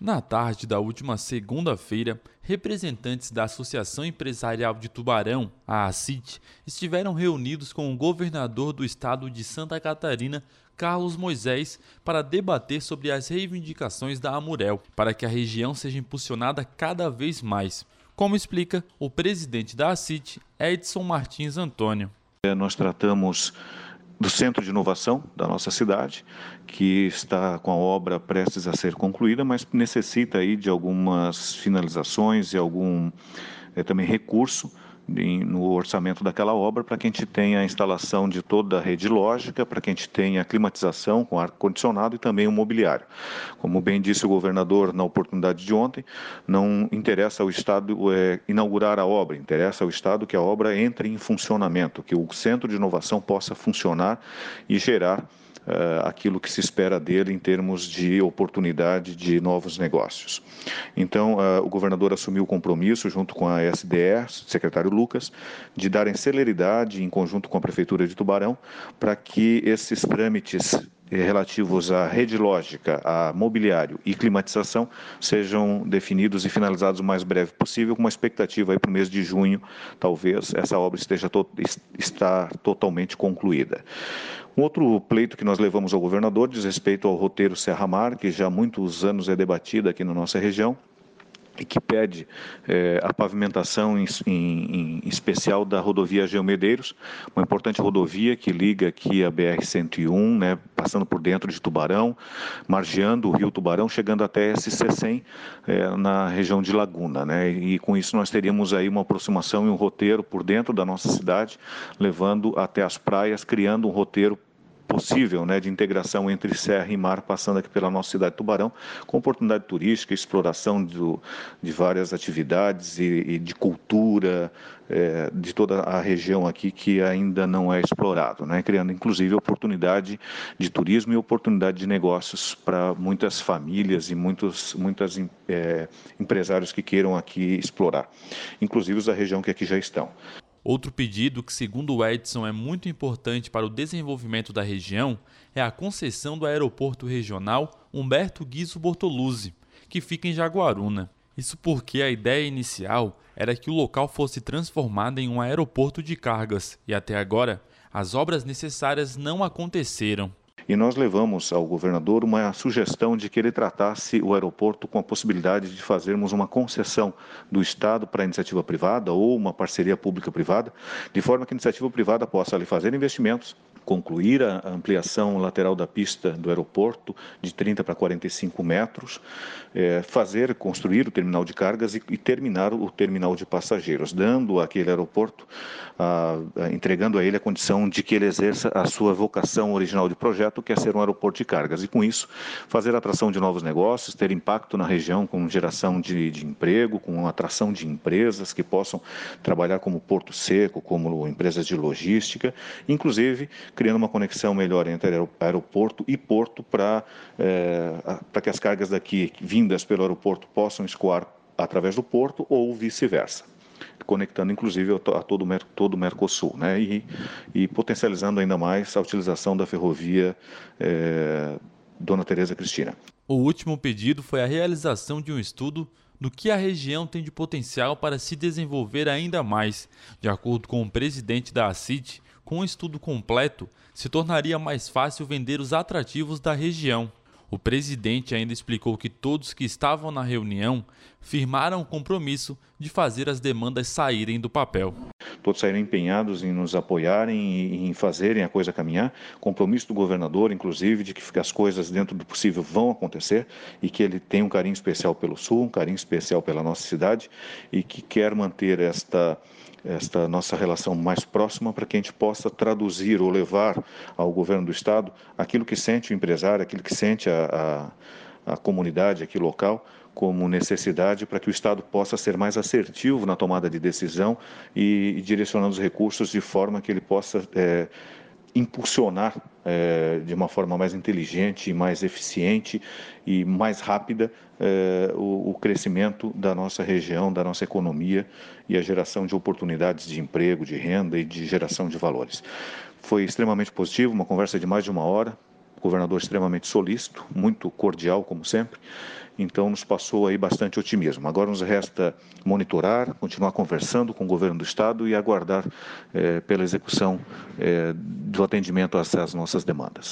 Na tarde da última segunda-feira, representantes da Associação Empresarial de Tubarão, a ACIT, estiveram reunidos com o governador do estado de Santa Catarina, Carlos Moisés, para debater sobre as reivindicações da Amurel, para que a região seja impulsionada cada vez mais, como explica o presidente da ACIT, Edson Martins Antônio. É, nós tratamos do Centro de Inovação da nossa cidade, que está com a obra prestes a ser concluída, mas necessita aí de algumas finalizações e algum é, também recurso no orçamento daquela obra para que a gente tenha a instalação de toda a rede lógica, para que a gente tenha a climatização com ar-condicionado e também o mobiliário. Como bem disse o governador na oportunidade de ontem, não interessa ao Estado é, inaugurar a obra, interessa ao Estado que a obra entre em funcionamento, que o centro de inovação possa funcionar e gerar aquilo que se espera dele em termos de oportunidade de novos negócios. Então, uh, o governador assumiu o compromisso, junto com a SDR, secretário Lucas, de darem celeridade, em conjunto com a Prefeitura de Tubarão, para que esses trâmites eh, relativos à rede lógica, a mobiliário e climatização sejam definidos e finalizados o mais breve possível, com uma expectativa aí para o mês de junho, talvez essa obra esteja to está totalmente concluída. Um outro pleito que nós levamos ao governador diz respeito ao roteiro Serra Mar, que já há muitos anos é debatido aqui na nossa região que pede é, a pavimentação em, em, em, especial da rodovia Geomedeiros, uma importante rodovia que liga aqui a BR-101, né, passando por dentro de Tubarão, margeando o rio Tubarão, chegando até SC100 é, na região de Laguna. Né, e com isso nós teríamos aí uma aproximação e um roteiro por dentro da nossa cidade, levando até as praias, criando um roteiro possível né, de integração entre serra e mar, passando aqui pela nossa cidade de Tubarão, com oportunidade turística, exploração do, de várias atividades e, e de cultura é, de toda a região aqui que ainda não é explorado, né, criando inclusive oportunidade de turismo e oportunidade de negócios para muitas famílias e muitos muitas é, empresários que queiram aqui explorar, inclusive os da região que aqui já estão. Outro pedido que, segundo o Edson, é muito importante para o desenvolvimento da região é a concessão do aeroporto regional Humberto Guizo Bortoluzzi, que fica em Jaguaruna. Isso porque a ideia inicial era que o local fosse transformado em um aeroporto de cargas e até agora as obras necessárias não aconteceram. E nós levamos ao governador uma sugestão de que ele tratasse o aeroporto com a possibilidade de fazermos uma concessão do Estado para a iniciativa privada ou uma parceria pública-privada, de forma que a iniciativa privada possa ali fazer investimentos, concluir a ampliação lateral da pista do aeroporto de 30 para 45 metros, é, fazer, construir o terminal de cargas e, e, terminar o terminal de passageiros, dando àquele aeroporto, a, a, entregando a ele a condição de que ele exerça a sua vocação original de projeto, que é ser um aeroporto de cargas. E com isso, fazer atração de novos negócios, ter impacto na região com geração de, de emprego, com atração de empresas que possam trabalhar como porto seco, como empresas de logística, inclusive criando uma conexão melhor entre aeroporto e porto para é, para que as cargas daqui vindas pelo aeroporto possam escoar através do porto ou vice-versa conectando inclusive a todo, todo o Mercosul, né? e, e potencializando ainda mais a utilização da ferrovia é, Dona Teresa Cristina. O último pedido foi a realização de um estudo do que a região tem de potencial para se desenvolver ainda mais. De acordo com o presidente da ACIT, com um estudo completo, se tornaria mais fácil vender os atrativos da região. O presidente ainda explicou que todos que estavam na reunião firmaram o compromisso de fazer as demandas saírem do papel. Todos saíram empenhados em nos apoiarem e em fazerem a coisa caminhar. Compromisso do governador, inclusive, de que as coisas dentro do possível vão acontecer e que ele tem um carinho especial pelo Sul, um carinho especial pela nossa cidade e que quer manter esta esta nossa relação mais próxima para que a gente possa traduzir ou levar ao governo do estado aquilo que sente o empresário, aquilo que sente a, a, a comunidade aqui local como necessidade para que o Estado possa ser mais assertivo na tomada de decisão e, direcionando os recursos de forma que ele possa é, impulsionar é, de uma forma mais inteligente, mais eficiente e mais rápida é, o, o, crescimento da nossa região, da nossa economia e a geração de oportunidades de emprego, de renda e de geração de valores. Foi extremamente positivo, uma conversa de mais de uma hora, governador extremamente solícito, muito cordial, como sempre, então nos passou aí bastante otimismo. Agora nos resta monitorar, continuar conversando com o governo do estado e aguardar eh, pela execução eh, do atendimento às, às nossas demandas.